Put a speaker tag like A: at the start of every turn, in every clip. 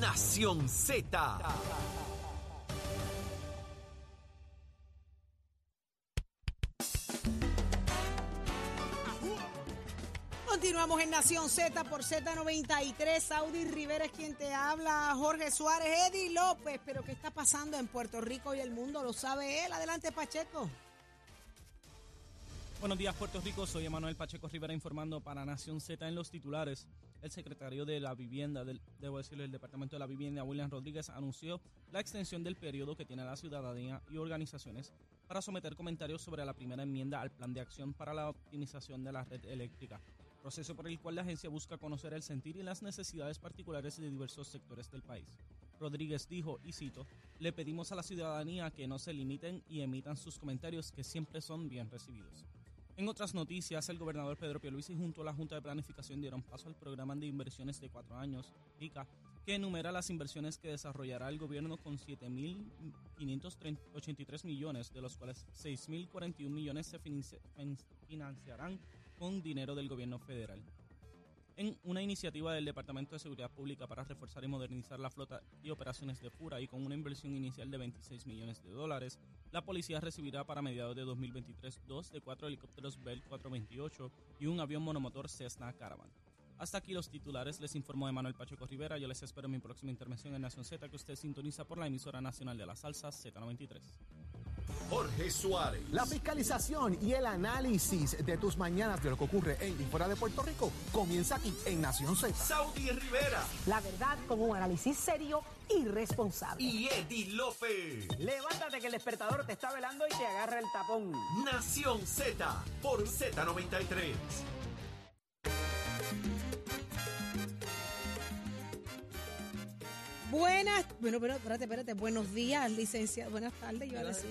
A: Nación Z.
B: Continuamos en Nación Z por Z93. Saudi Rivera es quien te habla. Jorge Suárez, Eddie López. Pero ¿qué está pasando en Puerto Rico y el mundo? Lo sabe él. Adelante, Pacheco.
C: Buenos días, Puerto Rico. Soy Emanuel Pacheco Rivera informando para Nación Z en los titulares. El secretario de la Vivienda, del, debo decirle, el Departamento de la Vivienda, William Rodríguez, anunció la extensión del periodo que tiene la ciudadanía y organizaciones para someter comentarios sobre la primera enmienda al Plan de Acción para la Optimización de la Red Eléctrica, proceso por el cual la agencia busca conocer el sentir y las necesidades particulares de diversos sectores del país. Rodríguez dijo, y cito, le pedimos a la ciudadanía que no se limiten y emitan sus comentarios que siempre son bien recibidos. En otras noticias, el gobernador Pedro Pierluisi junto a la Junta de Planificación dieron paso al programa de inversiones de cuatro años, PICA, que enumera las inversiones que desarrollará el gobierno con 7.583 millones, de los cuales 6.041 millones se financiarán con dinero del gobierno federal en una iniciativa del Departamento de Seguridad Pública para reforzar y modernizar la flota y operaciones de FURA y con una inversión inicial de 26 millones de dólares, la policía recibirá para mediados de 2023 dos de cuatro helicópteros Bell 428 y un avión monomotor Cessna Caravan. Hasta aquí los titulares, les informó Emanuel Pacheco Rivera. Yo les espero en mi próxima intervención en Nación Z que usted sintoniza por la emisora nacional de la salsa Z93.
A: Jorge Suárez.
D: La fiscalización y el análisis de tus mañanas de lo que ocurre en y fuera de Puerto Rico comienza aquí en Nación Z.
A: Saudi Rivera.
B: La verdad con un análisis serio y responsable.
A: Y Eddie López.
E: Levántate que el despertador te está velando y te agarra el tapón.
A: Nación Z por Z93.
B: Buenas, bueno, pero espérate, espérate. Buenos días, licenciado. Buenas tardes, yo ahora sí.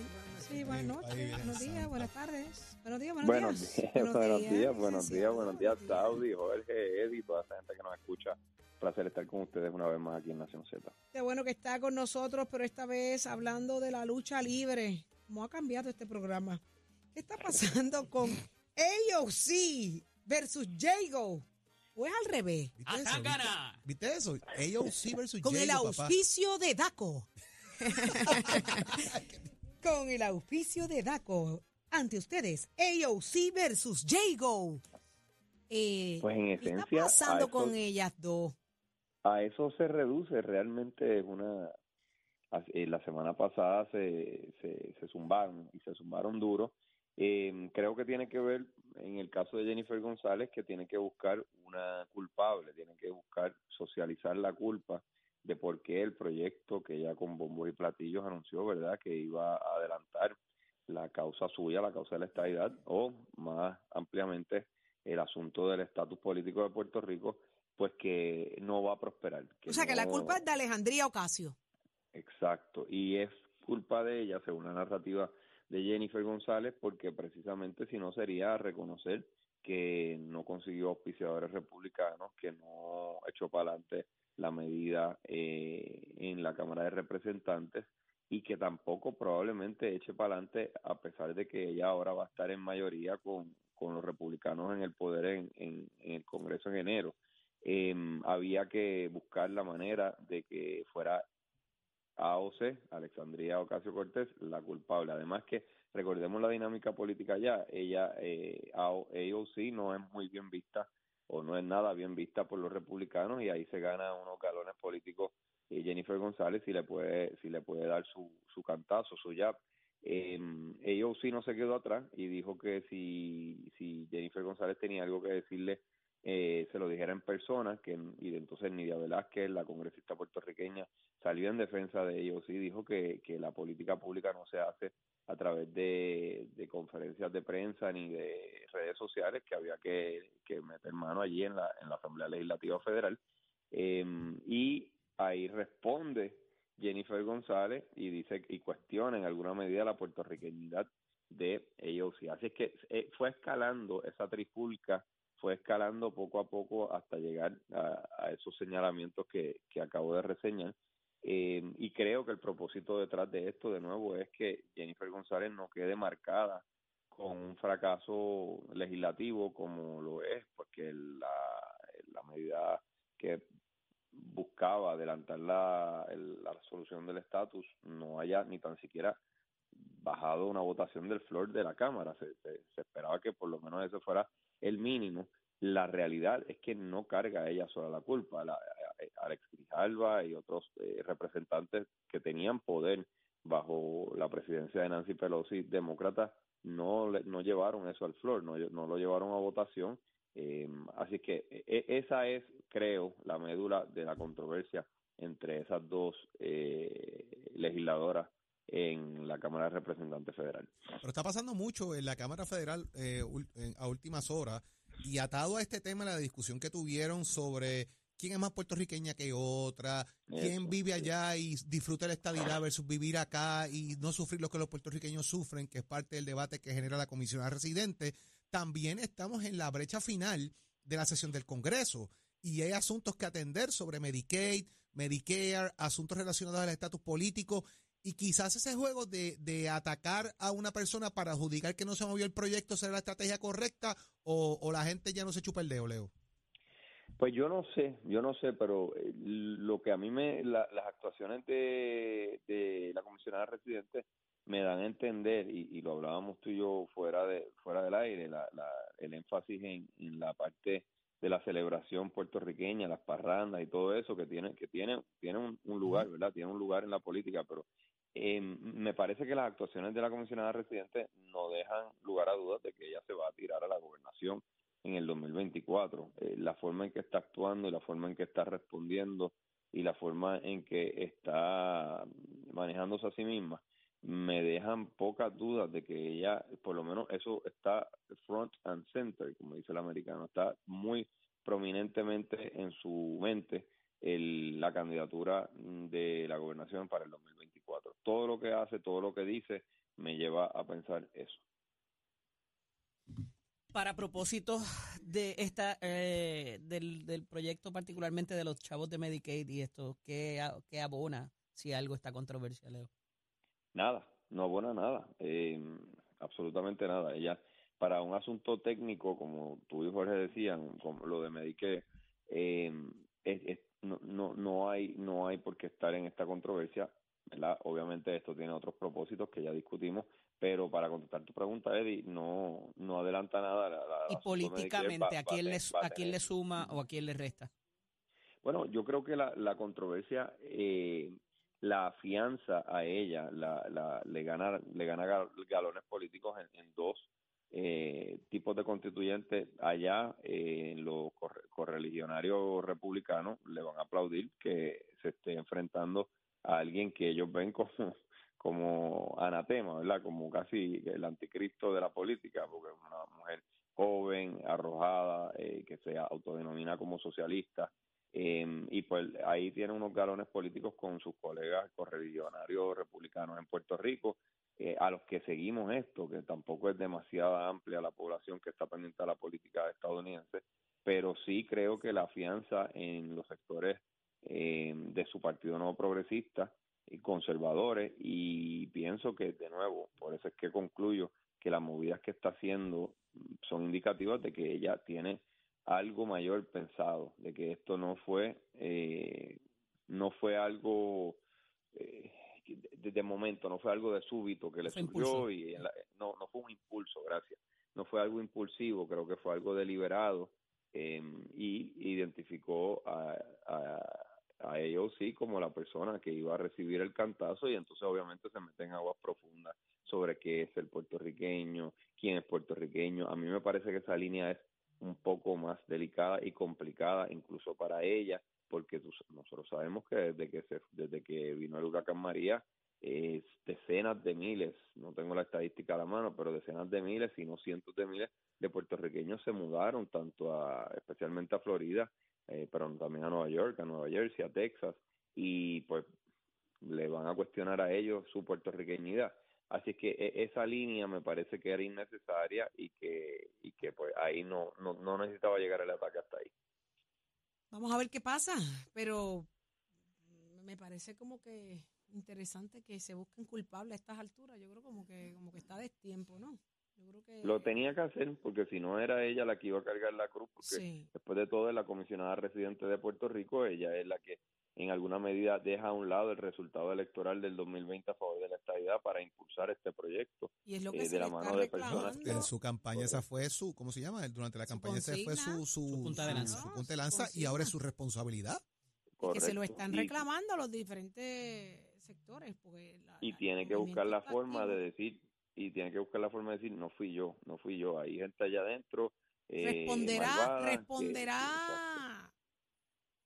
B: Sí, buenas noches, buenos días, buenos tardes. Buenos días, buenos,
F: buenos
B: días.
F: días. Buenos días, buenos días, buenos días, Saudi, Jorge, Eddie, toda esa gente que nos escucha. Placer estar con ustedes una vez más aquí en Nación Z.
B: Qué bueno que está con nosotros, pero esta vez hablando de la lucha libre. ¿Cómo ha cambiado este programa? ¿Qué está pasando con AOC versus Jago? ¿O es al revés?
G: ¿Viste eso? ¿Viste, ¿Viste eso? AOC versus
B: Con el
G: papá.
B: auspicio de DACO. Con el auspicio de DACO. Ante ustedes, AOC versus Jago. Eh,
F: Pues en
B: ¿Qué está
F: esencia,
B: pasando
F: eso-
B: con ellas dos?
F: A eso se reduce realmente es una... eh, La semana pasada se, se, se zumbaron y se zumbaron duro. Eh, creo que tiene que ver, en el caso de Jennifer González, que tiene que buscar una culpable, tiene que buscar socializar la culpa de por qué el proyecto que ella con bombo y platillos anunció, ¿verdad?, que iba a adelantar la causa suya, la causa de la estabilidad, o más ampliamente el asunto del estatus político de Puerto Rico, pues que no va a prosperar.
B: O sea, que la culpa es de Alejandría Ocasio.
F: Exacto, y es culpa de ella, según la narrativa de Jennifer González, porque precisamente si no sería reconocer que no consiguió auspiciadores republicanos, que no echó para adelante la medida eh, en la Cámara de Representantes y que tampoco probablemente eche para adelante a pesar de que ella ahora va a estar en mayoría con, con los republicanos en el poder en, en, el Congreso en enero. Em, había que buscar la manera de que fuera AOC, Alexandria Ocasio Cortés, la culpable. Además que recordemos la dinámica política ya, ella, eh, AO AOC no es muy bien vista o no es nada bien vista por los republicanos y ahí se gana unos galones políticos y Jennifer González si le puede si le puede dar su, su cantazo, su jab. Eh, AOC no se quedó atrás y dijo que si, si Jennifer González tenía algo que decirle eh, se lo dijera en persona, que y entonces Nidia Velázquez, la congresista puertorriqueña, salió en defensa de ellos y dijo que, que la política pública no se hace a través de, conferencias de prensa ni de redes sociales, que había que, meter mano allí en la, en la Asamblea Legislativa Federal. Eh, y ahí responde Jennifer González y dice y cuestiona en alguna medida la puertorriqueñidad de AOC. Así es que eh, fue escalando esa trifulca fue escalando poco a poco hasta llegar a, esos señalamientos que acabo de reseñar. Eh, y creo que el propósito detrás de esto, de nuevo, es que Jennifer González no quede marcada con un fracaso legislativo como lo es, porque la, medida que buscaba adelantar la, la resolución del estatus no haya ni tan siquiera bajado una votación del floor de la Cámara. Se, se- se esperaba que por lo menos eso fuera el mínimo. La realidad es que no carga ella sola la culpa. La, Alex Grijalva y otros eh, representantes que tenían poder bajo la presidencia de Nancy Pelosi, demócratas, no, no llevaron eso al floor, no, no lo llevaron a votación. Eh, así que e- esa es, creo, la médula de la controversia entre esas dos eh, legisladoras en la Cámara de Representantes Federal.
G: Pero está pasando mucho en la Cámara Federal eh, a últimas horas y atado a este tema, la discusión que tuvieron sobre quién es más puertorriqueña que otra, quién vive allá y disfruta la estabilidad versus vivir acá y no sufrir lo que los puertorriqueños sufren, que es parte del debate que genera la comisionada residente. También estamos en la brecha final de la sesión del Congreso y hay asuntos que atender sobre Medicaid, Medicare, asuntos relacionados al estatus político y quizás ese juego de, de atacar a una persona para adjudicar que no se movió el proyecto será la estrategia correcta o, o la gente ya no se chupa el dedo, Leo.
F: Pues yo no sé, yo no sé, pero eh, lo que a mí me, la- las actuaciones de, de la comisionada residente me dan a entender, y, y lo hablábamos tú y yo fuera de fuera del aire, la, la, el énfasis en, en la parte de la celebración puertorriqueña, las parrandas y todo eso que tiene que tiene tiene un, un lugar, ¿verdad? Tiene un lugar en la política, pero eh, me parece que las actuaciones de la comisionada residente no dejan lugar a dudas de que ella se va a tirar a la gobernación en el 2024. Eh, la forma en que está actuando y la forma en que está respondiendo y la forma en que está manejándose a sí misma me dejan pocas dudas de que ella, por lo menos eso está front and center, como dice el americano, está muy prominentemente en su mente el, la candidatura de la gobernación para el 2024. Todo lo que hace, todo lo que dice, me lleva a pensar eso.
H: Para propósito de esta eh, del, del proyecto, particularmente de los chavos de Medicaid y esto, ¿qué, qué abona si algo está controversial, Leo?
F: Nada, no abona nada, eh, absolutamente nada. Ella, para un asunto técnico, como tú y Jorge decían, como lo de Medicare, es- es- no, no, no hay no hay por qué estar en esta controversia, ¿verdad? Obviamente esto tiene otros propósitos que ya discutimos, pero para contestar tu pregunta, Eddie, no no adelanta nada. La, la-
H: Y políticamente,
F: va-
H: ¿a quién, le,
F: va
H: ¿a quién le suma o a quién le resta?
F: bueno, yo creo que la, la controversia eh, la afianza a ella, la, la, le gana le gana gal- galones políticos en, en dos eh, tipos de constituyentes. Allá, eh, los corre- correligionarios republicanos le van a aplaudir que se esté enfrentando a alguien que ellos ven como como anatema, ¿verdad? Como casi el anticristo de la política, porque es una mujer joven, arrojada, eh, que se autodenomina como socialista, eh, y pues ahí tiene unos galones políticos con sus colegas correligionarios republicanos en Puerto Rico, eh, a los que seguimos esto, que tampoco es demasiado amplia la población que está pendiente de la política estadounidense, pero sí creo que la fianza en los sectores eh, de su partido nuevo progresista conservadores y pienso que de nuevo, por eso es que concluyo que las movidas que está haciendo son indicativas de que ella tiene algo mayor pensado, de que esto no fue eh, no fue algo eh, de, de momento, no fue algo de súbito que le
H: Fue
F: surgió
H: impulso.
F: y la- no no fue un impulso, gracias, no fue algo impulsivo, creo que fue algo deliberado eh, y identificó a, a, a AOC como la persona que iba a recibir el cantazo y entonces obviamente se mete en aguas profundas sobre qué es el puertorriqueño, quién es puertorriqueño. A mí me parece que esa línea es un poco más delicada y complicada incluso para ella porque nosotros sabemos que desde que se, desde que vino el huracán María eh, decenas de miles, no tengo la estadística a la mano, pero decenas de miles, si no cientos de miles de puertorriqueños se mudaron tanto a, especialmente a Florida, eh, pero también a Nueva York, a Nueva Jersey, a Texas, y pues le van a cuestionar a ellos su puertorriqueñidad. Así que e- esa línea me parece que era innecesaria y que, y que pues ahí no, no, no necesitaba llegar el ataque hasta ahí.
B: Vamos a ver qué pasa, pero me parece como que interesante que se busquen culpables a estas alturas. Yo creo como que como que está destiempo, ¿no? Yo creo que
F: Lo tenía que hacer porque si no era ella la que iba a cargar la cruz, porque
B: sí.
F: después de todo es la comisionada residente de Puerto Rico, ella es la que en alguna medida deja a un lado el resultado electoral del 2020 a favor de la estadidad para impulsar este proyecto.
B: Y es lo que
F: eh,
B: se
F: de la mano de personas que
G: En su campaña esa
F: Correcto.
G: fue su, ¿cómo se llama? Durante la campaña esa fue su, su,
H: Su punta de lanza.
G: su punta de
B: Su
G: lanza y ahora es su responsabilidad.
B: Y que se lo
F: Correcto.
B: están
F: Y-
B: reclamando los diferentes sectores. Porque la-
F: y tiene que buscar la forma de decir y tiene que buscar la forma de decir no fui yo no fui yo hay gente allá adentro eh,
B: responderá,
F: malvada que-
B: responderá.
F: exacto.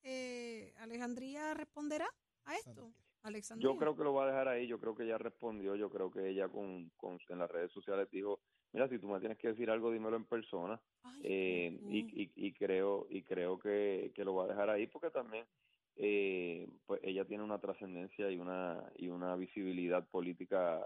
B: eh, Alejandría responderá a esto. Alexandria.
F: yo creo que lo va a dejar ahí yo creo que ella respondió yo creo que ella con, con en las redes sociales dijo mira si tú me tienes que decir algo dímelo en persona
B: Ay,
F: eh, y, y, y creo y creo que, que lo va a dejar ahí porque también eh, pues ella tiene una trascendencia y una y una visibilidad política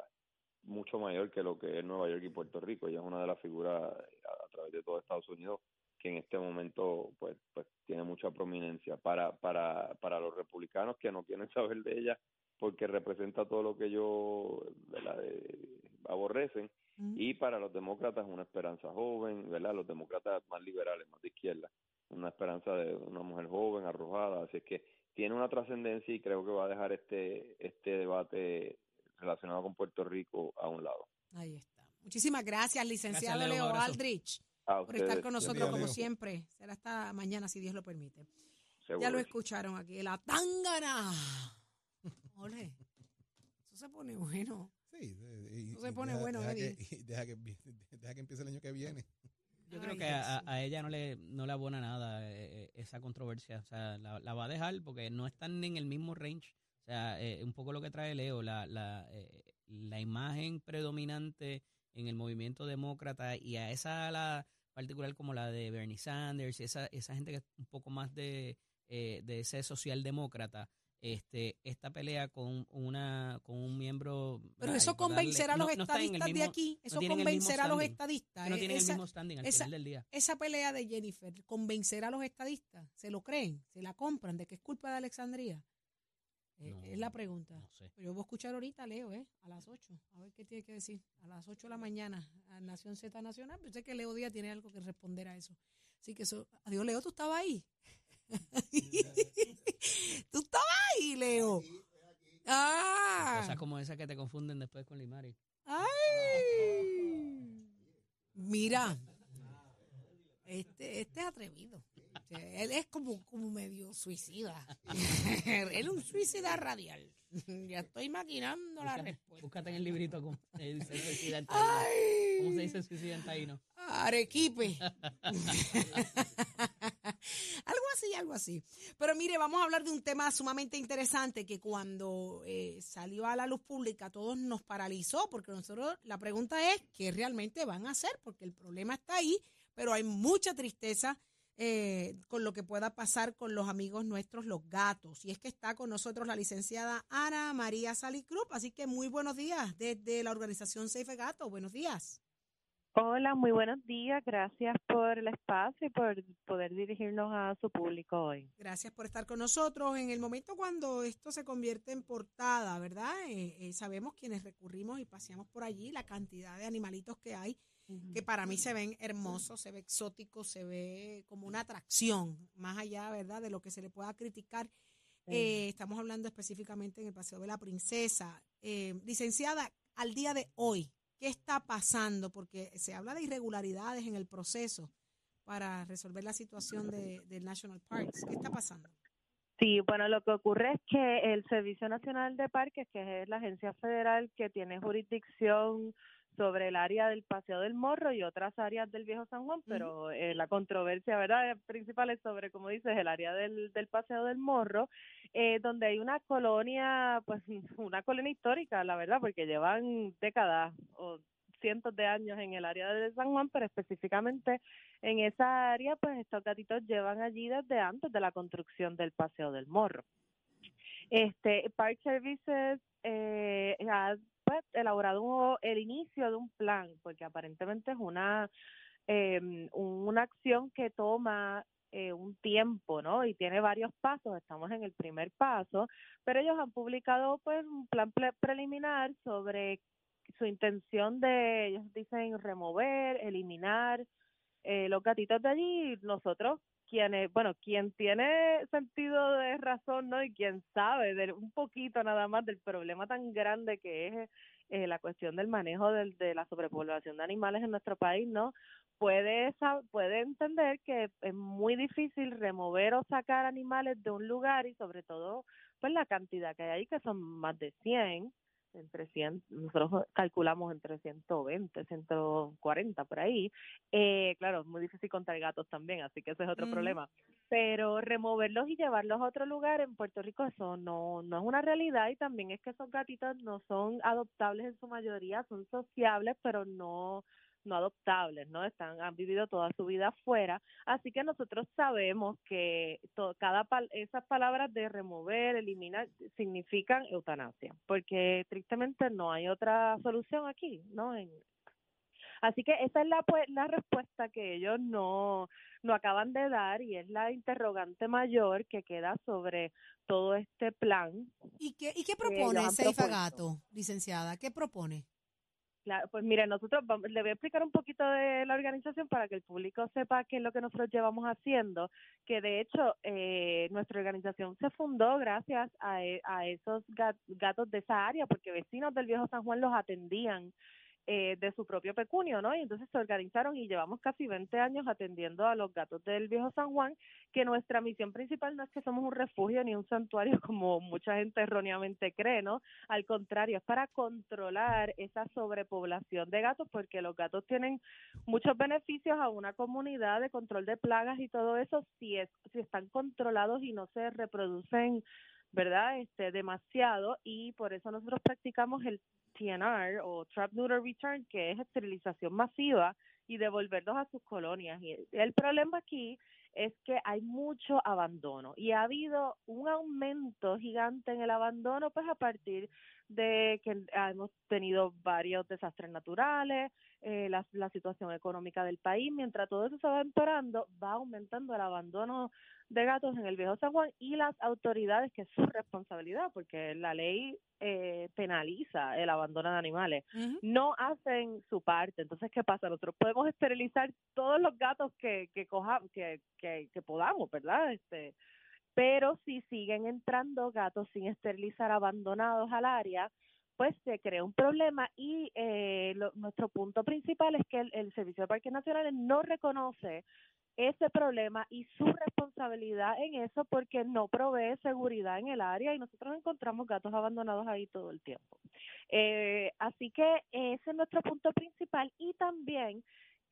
F: mucho mayor que lo que es Nueva York y Puerto Rico. Ella es una de las figuras a, a través de todo Estados Unidos que en este momento pues pues tiene mucha prominencia. Para para para los republicanos que no quieren saber de ella porque representa todo lo que ellos ¿verdad? Eh, aborrecen. Y para los demócratas una esperanza joven, ¿verdad? Los demócratas más liberales, más de izquierda, una esperanza de una mujer joven, arrojada, así es que tiene una trascendencia y creo que va a dejar este este debate relacionado con Puerto Rico a un lado.
B: Ahí está. Muchísimas gracias, licenciado
H: Gracias, Leo.
B: Aldrich, por estar con nosotros
G: día,
B: como
G: Leo.
B: siempre. Será hasta mañana, si Dios lo permite.
F: seguro
B: Ya lo escucharon aquí, la tangana. Ole, eso se pone bueno.
G: Sí, y-
B: Eso se pone
G: deja-
B: bueno,
G: deja
B: Eddie.
G: que, y deja, que, deja que empiece el año que viene.
H: Yo creo
B: Ay,
H: que a, ella no le, no le abona nada eh, esa controversia. O sea, la, la va a dejar porque no están en el mismo range. O sea, eh, un poco lo que trae Leo, la, la, eh, la imagen predominante en el movimiento demócrata y a esa ala particular como la de Bernie Sanders y esa, esa gente que es un poco más de, eh, de ese socialdemócrata. Este, esta pelea con una con un miembro
B: Pero eso convencerá a los
H: no- no
B: estadistas de aquí. Eso convencerá a los estadistas.
H: no tienen
B: esa,
H: el mismo standing al
B: esa-
H: final del día.
B: esa pelea de Jennifer convencerá a los estadistas. ¿Se lo creen? ¿Se la compran de que es culpa de Alexandria? Eh,
H: No,
B: es la pregunta.
H: No sé.
B: Pero yo voy a escuchar ahorita a Leo, ¿eh? A las 8. A ver qué tiene que decir. A las 8 de la mañana, a Nación Z Nacional. Pensé que Leo Díaz tiene algo que responder a eso. Así que eso. Adiós, Leo, tú estabas ahí. tú estabas ahí, Leo. Ah.
H: Cosas como esas que te confunden después con Limari.
B: Ay. Mira. Este, este es atrevido. Él es como, como medio suicida. Él es un suicida radial. Ya estoy maquinando la
H: Búscate,
B: respuesta.
H: búscate en el librito cómo se dice suicida en taíno.
B: Ay.
H: ¿Cómo se dice suicida en taíno?
B: Arequipe. algo así, algo así. Pero mire, vamos a hablar de un tema sumamente interesante que cuando eh, salió a la luz pública todos nos paralizó, porque nosotros la pregunta es qué realmente van a hacer, porque el problema está ahí, pero hay mucha tristeza eh, con lo que pueda pasar con los amigos nuestros, los gatos. Y es que está con nosotros la licenciada Ana María Salicruz, así que muy buenos días desde la organización Safe Gato. Buenos días.
I: Hola, muy buenos días. Gracias por el espacio y por poder dirigirnos a su público hoy.
B: Gracias por estar con nosotros. En el momento cuando esto se convierte en portada, ¿verdad? Eh, eh, sabemos quienes recurrimos y paseamos por allí la cantidad de animalitos que hay, que para mí se ven hermosos, se ve exótico, se ve como una atracción, más allá, ¿verdad? De lo que se le pueda criticar. Eh, estamos hablando específicamente en el Paseo de la Princesa. Eh, licenciada, al día de hoy, ¿qué está pasando? Porque se habla de irregularidades en el proceso para resolver la situación de, del National Parks. ¿Qué está pasando?
I: Sí, bueno, lo que ocurre es que el Servicio Nacional de Parques, que es la agencia federal que tiene jurisdicción sobre el área del Paseo del Morro y otras áreas del Viejo San Juan, pero eh, la controversia, ¿verdad?, principal es sobre, como dices, el área del, del Paseo del Morro, eh, donde hay una colonia, pues una colonia histórica, la verdad, porque llevan décadas o cientos de años en el área de San Juan, pero específicamente en esa área, pues estos gatitos llevan allí desde antes de la construcción del Paseo del Morro. Este Park Services eh, ha pues, elaborado el inicio de un plan, porque aparentemente es una eh, una acción que toma eh, un tiempo, ¿no? Y tiene varios pasos. Estamos en el primer paso, pero ellos han publicado pues un plan pre- preliminar sobre su intención de, ellos dicen remover, eliminar eh, los gatitos de allí, nosotros quienes, bueno, quien tiene sentido de razón, ¿no? Y quien sabe de un poquito nada más del problema tan grande que es eh, la cuestión del manejo del, de la sobrepoblación de animales en nuestro país, ¿no? Puede, puede entender que es muy difícil remover o sacar animales de un lugar y sobre todo, pues la cantidad que hay ahí, que son más de 100, entre 100, nosotros calculamos entre 120, 140 por ahí. Eh, claro, es muy difícil contar gatos también, así que ese es otro problema. Pero removerlos y llevarlos a otro lugar en Puerto Rico, eso no, no es una realidad y también es que esos gatitos no son adoptables en su mayoría, son sociables, pero no no adoptables, ¿no? Están han vivido toda su vida afuera, así que nosotros sabemos que cada esas palabras de remover, eliminar significan eutanasia, porque tristemente no hay otra solución aquí, ¿no? así que esa es la pues, la respuesta que ellos no no acaban de dar y es la interrogante mayor que queda sobre todo este plan.
B: ¿Y qué y qué propone Seifa Gato, licenciada? ¿Qué propone?
I: Pues mire, nosotros le voy a explicar un poquito de la organización para que el público sepa qué es lo que nosotros llevamos haciendo, que de hecho eh, nuestra organización se fundó gracias a, e, a esos gatos de esa área, porque vecinos del Viejo San Juan los atendían eh, de su propio pecunio, ¿no? Y entonces se organizaron y llevamos casi 20 años atendiendo a los gatos del viejo San Juan, que nuestra misión principal no es que somos un refugio ni un santuario como mucha gente erróneamente cree, ¿no? Al contrario, es para controlar esa sobrepoblación de gatos porque los gatos tienen muchos beneficios a una comunidad de control de plagas y todo eso si es si están controlados y no se reproducen ¿verdad? Este, demasiado y por eso nosotros practicamos el TNR o Trap Neuter Return, que es esterilización masiva y devolverlos a sus colonias. Y el problema aquí es que hay mucho abandono y ha habido un aumento gigante en el abandono pues a partir de que hemos tenido varios desastres naturales, eh, la, la situación económica del país, mientras todo eso se va empeorando, va aumentando el abandono de gatos en el Viejo San Juan y las autoridades, que es su responsabilidad, porque la ley eh, penaliza el abandono de animales, no hacen su parte. Entonces, ¿qué pasa? Nosotros podemos esterilizar todos los gatos que, que, coja, que, que, que podamos, ¿verdad? Este, pero si siguen entrando gatos sin esterilizar abandonados al área, pues se crea un problema y eh, nuestro punto principal es que el, el Servicio de Parques Nacionales no reconoce ese problema y su responsabilidad en eso porque no provee seguridad en el área y nosotros encontramos gatos abandonados ahí todo el tiempo. Eh, así que ese es nuestro punto principal y también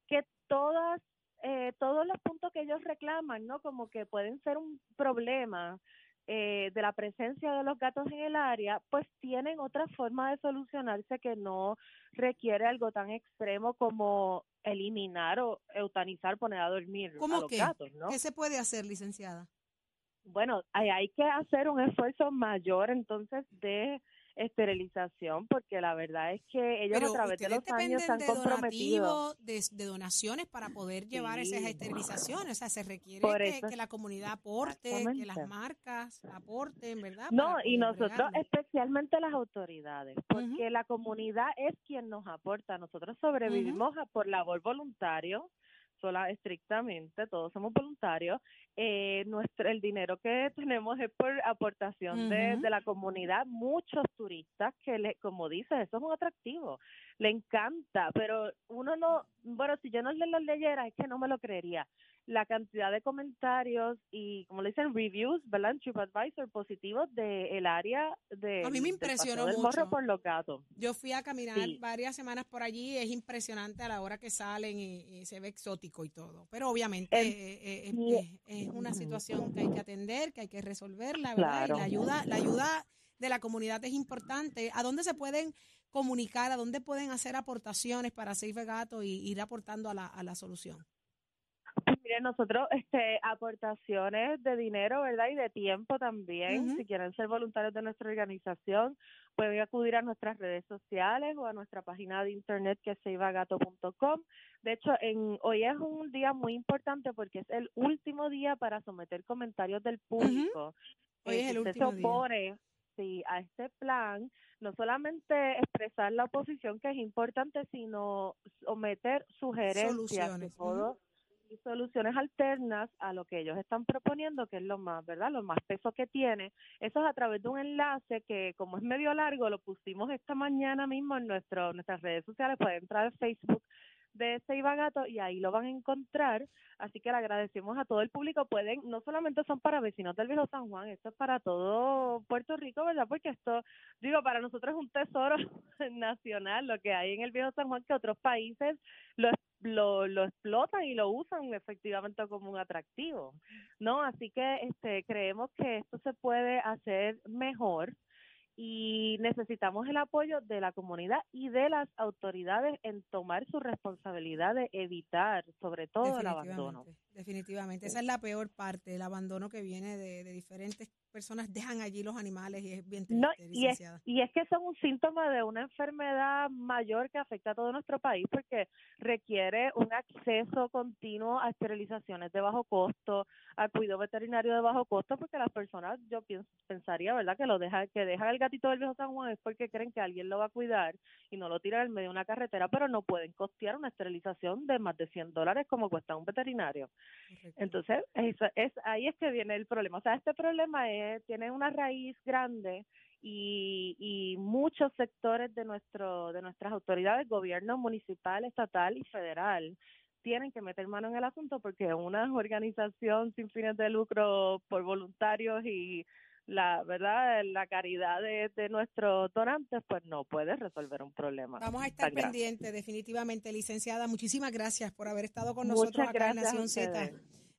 I: que todas eh, todos los puntos que ellos reclaman, ¿no? Como que pueden ser un problema eh, de la presencia de los gatos en el área, pues tienen otra forma de solucionarse que no requiere algo tan extremo como eliminar o eutanizar, poner a dormir a los gatos, ¿no?
B: ¿Qué se puede hacer, licenciada?
I: Bueno, hay, hay que hacer un esfuerzo mayor entonces de esterilización, porque la verdad es que ellos a través de los años han
B: de
I: comprometido.
B: De, de, donaciones para poder llevar esas esterilizaciones, o sea, se requiere que, la comunidad aporte, que las marcas aporten, ¿verdad?
I: No, y nosotros, especialmente las autoridades, porque la comunidad es quien nos aporta, nosotros sobrevivimos por labor voluntario, sola estrictamente, todos somos voluntarios, eh, nuestro el dinero que tenemos es por aportación de, de, la comunidad, muchos turistas que, le, como dices, eso es un atractivo, le encanta, pero uno no, bueno, si yo no lo leyera es que no me lo creería la cantidad de comentarios y, como le dicen, reviews, ¿verdad? En TripAdvisor positivos del el área de.
B: A mí me impresionó
I: mucho.
B: Morro
I: por los gatos.
B: Yo fui a caminar varias semanas por allí, es impresionante a la hora que salen y, se ve exótico y todo. Pero obviamente eh, eh, es, una situación que hay que atender, que hay que resolverla, ¿verdad? Y la ayuda, la ayuda de la comunidad es importante. ¿A dónde se pueden comunicar? ¿A dónde pueden hacer aportaciones para Safe Gato y ir aportando a la, a la solución?
I: Mire, nosotros, este, aportaciones de dinero, ¿verdad? Y de tiempo también. Si quieren ser voluntarios de nuestra organización, pueden acudir a nuestras redes sociales o a nuestra página de internet que es seivagato.com. De hecho, en, hoy es un día muy importante porque es el último día para someter comentarios del público.
B: Hoy es el último día
I: sí a este plan, no solamente expresar la oposición que es importante, sino someter sugerencias
B: Soluciones,
I: de todo y soluciones alternas a lo que ellos están proponiendo, que es lo más, ¿verdad? Lo más peso que tiene. Eso es a través de un enlace que, como es medio largo, lo pusimos esta mañana mismo en nuestro, nuestras redes sociales. Pueden entrar al Facebook de Seiba Gato y ahí lo van a encontrar. Así que le agradecemos a todo el público. Pueden, no solamente son para vecinos del Viejo San Juan, esto es para todo Puerto Rico, ¿verdad? Porque esto, digo, para nosotros es un tesoro nacional lo que hay en el Viejo San Juan que otros países lo lo, lo explotan y lo usan efectivamente como un atractivo, ¿no? Así que este creemos que esto se puede hacer mejor y necesitamos el apoyo de la comunidad y de las autoridades en tomar su responsabilidad de evitar, sobre todo, el abandono.
B: Definitivamente, esa es la peor parte, el abandono que viene de, de diferentes personas dejan allí los animales y es bien triste,
I: No, y, es, y es que son un síntoma de una enfermedad mayor que afecta a todo nuestro país porque requiere un acceso continuo a esterilizaciones de bajo costo, a cuidado veterinario de bajo costo, porque las personas, yo pienso, pensaría, ¿verdad?, que lo deja, que dejan el gatito del viejo San Juan es porque creen que alguien lo va a cuidar y no lo tiran en medio de una carretera, pero no pueden costear una esterilización de más de 100 dólares como cuesta un veterinario. Entonces, eso es, ahí es que viene el problema. O sea, este problema es, tiene una raíz grande y, y muchos sectores de nuestro de nuestras autoridades, gobierno municipal, estatal y federal, tienen que meter mano en el asunto porque una organización sin fines de lucro por voluntarios y la verdad la caridad de, de nuestros donantes pues no puede resolver un problema
B: Vamos a estar pendientes, definitivamente, licenciada. Muchísimas gracias por haber estado con nosotros
I: Muchas
B: acá en Nación Z.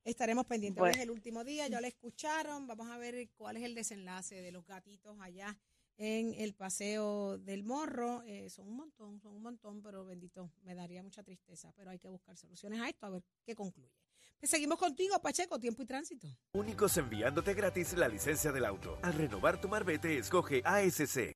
B: Estaremos pendientes. Hoy
I: Bueno.
B: es el último día, ya lo escucharon. Vamos a ver cuál es el desenlace de los gatitos allá en el paseo del morro. Eh, son un montón, son un montón, pero bendito, me daría mucha tristeza. Pero hay que buscar soluciones a esto, a ver qué concluye. Seguimos contigo, Pacheco, tiempo y tránsito.
J: Únicos enviándote gratis la licencia del auto. Al renovar tu marbete, escoge ASC.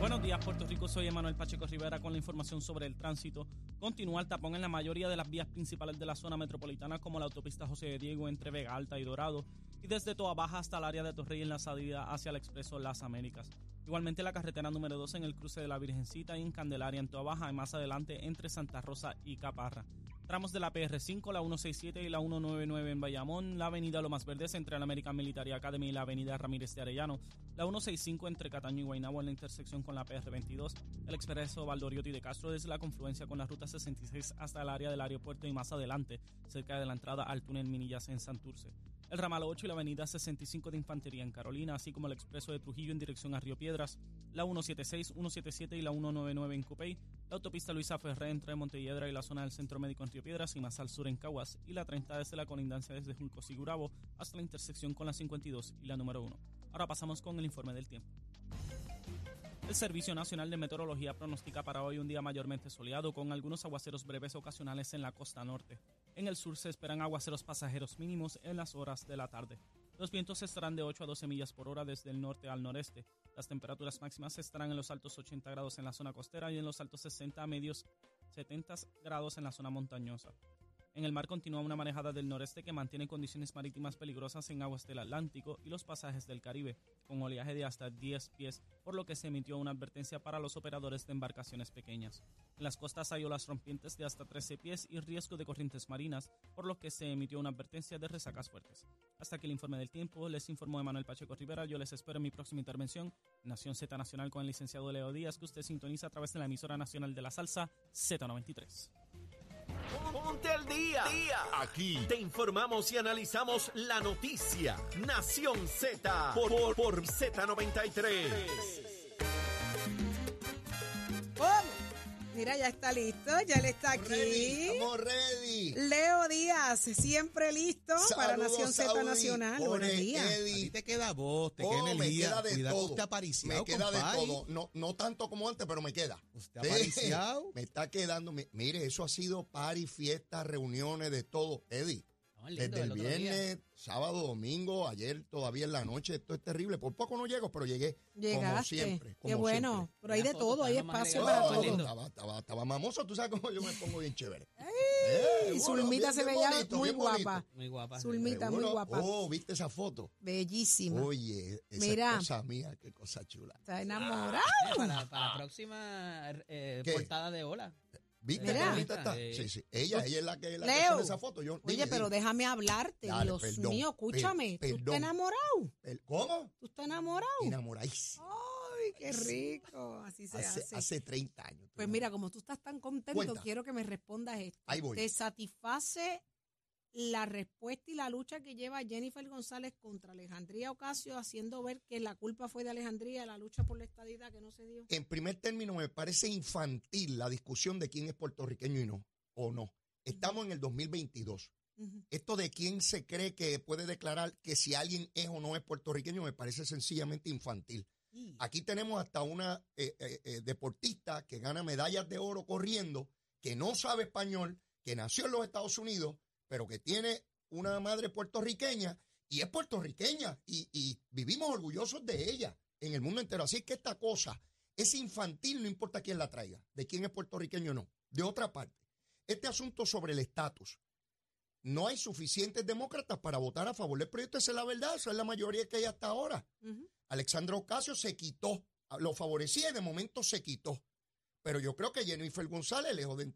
C: Buenos días, Puerto Rico. Soy Emanuel Pacheco Rivera con la información sobre el tránsito. Continúa el tapón en la mayoría de las vías principales de la zona metropolitana, como la autopista José de Diego entre Vega Alta y Dorado, y desde Toa Baja hasta el área de Torrey en la salida hacia el expreso Las Américas. Igualmente la carretera número 2 en el cruce de la Virgencita y en Candelaria en Toa Baja y más adelante entre Santa Rosa y Caparra. Tramos de la PR5, la 167 y la 199 en Bayamón, la avenida Lomas Verdes entre la American Military Academy y la avenida Ramírez de Arellano, la 165 entre Cataño y Guaynabo en la intersección con la PR22, el expreso Valdoriotti de Castro desde la confluencia con la ruta 66 hasta el área del aeropuerto y más adelante, cerca de la entrada al túnel Minillas en Santurce. El ramal 8 y la avenida 65 de Infantería en Carolina, así como el expreso de Trujillo en dirección a Río Piedras, la 176, 177 y la 199 en Cupey, la autopista Luisa Ferré entre Montelledra y la zona del Centro Médico en Río Piedras y más al sur en Caguas, y la 30 desde la colindancia desde Junco Sigurabo hasta la intersección con la 52 y la número 1. Ahora pasamos con el informe del tiempo. El Servicio Nacional de Meteorología pronostica para hoy un día mayormente soleado con algunos aguaceros breves ocasionales en la costa norte. En el sur se esperan aguaceros pasajeros mínimos en las horas de la tarde. Los vientos estarán de 8 a 12 millas por hora desde el norte al noreste. Las temperaturas máximas estarán en los altos 80 grados en la zona costera y en los altos 60 a medios 70 grados en la zona montañosa. En el mar continúa una marejada del noreste que mantiene condiciones marítimas peligrosas en aguas del Atlántico y los pasajes del Caribe, con oleaje de hasta 10 pies, por lo que se emitió una advertencia para los operadores de embarcaciones pequeñas. En las costas hay olas rompientes de hasta 13 pies y riesgo de corrientes marinas, por lo que se emitió una advertencia de resacas fuertes. Hasta aquí el informe del tiempo, les informó Emanuel Pacheco Rivera, yo les espero en mi próxima intervención, Nación Z Nacional con el licenciado Leo Díaz, que usted sintoniza a través de la emisora nacional de la salsa Z93.
A: Ponte al día. Aquí te informamos y analizamos la noticia. Nación Z por, por, por Z93.
B: Mira, ya está listo, ya él está aquí.
K: Estamos ready.
B: Leo Díaz, siempre listo para Nación Z. Nacional. Buenos días.
K: Eddie.
G: te queda voz, te
K: Oh,
G: queda
K: me queda de
G: Cuidado,
K: todo.
G: usted apariciado,
K: Me queda de todo. No, no tanto como antes, pero me queda.
G: Usted
K: Sí.
G: apariciado.
K: Me está quedando. mi- Mire, eso ha sido party, fiestas, reuniones, de todo. Eddie,
H: Estaban lindos
K: Desde el
H: otro día.
K: viernes, sábado, domingo, ayer todavía en la noche, esto es terrible. Por poco no llego, pero llegué. Como
B: Llegaste.
K: siempre.
B: Qué
K: como
B: bueno.
K: siempre.
B: Pero hay de
H: foto,
B: todo, hay espacio para
H: todo.
K: estaba, estaba, estaba mamoso, tú sabes cómo yo me pongo bien chévere.
B: Y
K: Eh,
B: Zulmita
K: bien-
B: se veía muy guapa.
H: Muy guapa.
B: Zulmita, muy guapa.
K: Oh, ¿viste esa foto?
B: Bellísima.
K: Oye, esa
B: Mira.
K: cosa mía, qué cosa chula.
B: Está enamorada.
H: Eh, para, para la próxima eh, portada de Ola.
K: ¿Viste
B: Mira.
K: qué bonita está?
H: Eh,
K: Sí, sí. Ella, ella es la que, la que
B: Leo.
K: esa foto. Yo,
B: Oye,
K: dime,
B: pero
K: dime.
B: déjame hablarte.
K: Dale,
B: Dios
K: perdón,
B: mío,
K: per-
B: escúchame. ¿Tú
K: perdón.
B: estás enamorado?
K: El- ¿Cómo?
B: ¿Tú estás enamorado?
K: Enamoradísimo.
B: Ay, qué rico. Así se
K: Hace,
B: hace.
K: hace 30 años.
B: Pues mira, como tú estás tan contento,
K: Cuenta.
B: quiero que me respondas esto.
K: Ahí voy.
B: ¿Te satisface la respuesta y la lucha que lleva Jennifer González contra Alejandría Ocasio, haciendo ver que la culpa fue de Alejandría, la lucha por la estadidad que no se dio?
K: En primer término, me parece infantil la discusión de quién es puertorriqueño y no, o no. Estamos en el 2022.
B: Ujú.
K: Esto de quién se cree que puede declarar que si alguien es o no es puertorriqueño me parece sencillamente infantil. Aquí tenemos hasta una eh, eh, eh, deportista que gana medallas de oro corriendo, que no sabe español, que nació en los Estados Unidos, pero que tiene una madre puertorriqueña y es puertorriqueña y, y vivimos orgullosos de ella en el mundo entero. Así que esta cosa es infantil, no importa quién la traiga, de quién es puertorriqueño o no. De otra parte, este asunto sobre el estatus. No hay suficientes demócratas para votar a favor del proyecto, esa es la verdad, esa es la mayoría que hay hasta ahora.
B: Ujú.
K: Alexandra Ocasio se quitó, lo favorecía y de momento se quitó. Pero yo creo que Jennifer González, lejos de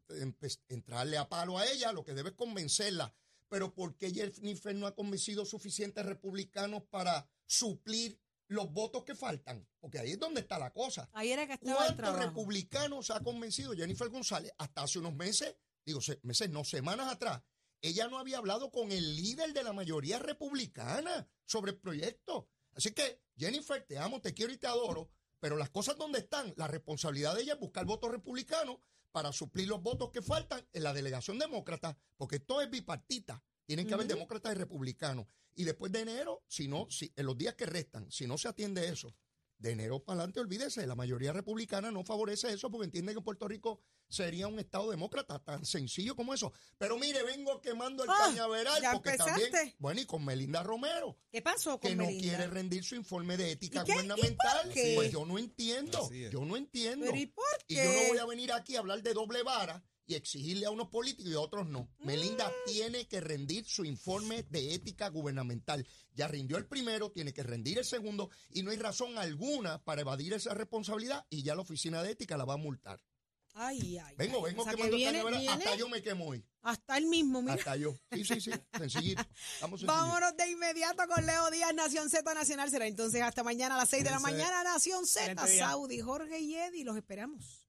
K: entrarle a palo a ella, lo que debe es convencerla. Pero ¿por qué Jennifer no ha convencido suficientes republicanos para suplir los votos que faltan? Porque ahí es donde está la cosa.
B: Ahí era que estaba
K: ¿Cuántos republicanos ha convencido Jennifer González hasta hace unos meses? Digo, se- meses, no, semanas atrás. Ella no había hablado con el líder de la mayoría republicana sobre el proyecto. Así que, Jennifer, te amo, te quiero y te adoro, pero las cosas donde están, la responsabilidad de ella es buscar votos republicanos para suplir los votos que faltan en la delegación demócrata, porque esto es bipartita. Tienen que haber demócratas y republicanos. Y después de enero, si no, si, en los días que restan, si no se atiende eso, de enero para adelante, olvídese, la mayoría republicana no favorece eso porque entiende que Puerto Rico sería un estado demócrata, tan sencillo como eso. Pero mire, vengo quemando el
B: Ah,
K: cañaveral porque
B: empezaste.
K: también, bueno, y con Melinda Romero,
B: ¿Qué pasó con
K: que no quiere rendir su informe de ética
B: ¿Y qué? ¿Y
K: gubernamental.
B: por qué?
K: Pues yo no entiendo, yo no entiendo.
B: ¿Pero y por
K: Y
B: qué?
K: yo no voy a venir aquí a hablar de doble vara y exigirle a unos políticos y a otros no. Melinda
B: Mm.
K: tiene que rendir su informe de ética gubernamental. Ya rindió el primero, tiene que rendir el segundo y no hay razón alguna para evadir esa responsabilidad y ya la oficina de ética la va a multar.
B: Ay, ay.
K: Vengo,
B: ay.
K: vengo
B: O sea, que
K: quemando
B: viene- viene
K: Hasta yo me quemo hoy.
B: Hasta el mismo, mira.
K: Hasta yo. Sí, sí, sí. Sencillito. Vamos.
B: Vámonos de inmediato con Leo Díaz, Nación Z Nacional. Será entonces hasta mañana a las 6 de la mañana, Nación Z. Saudi, Jorge y Eddie. Los esperamos.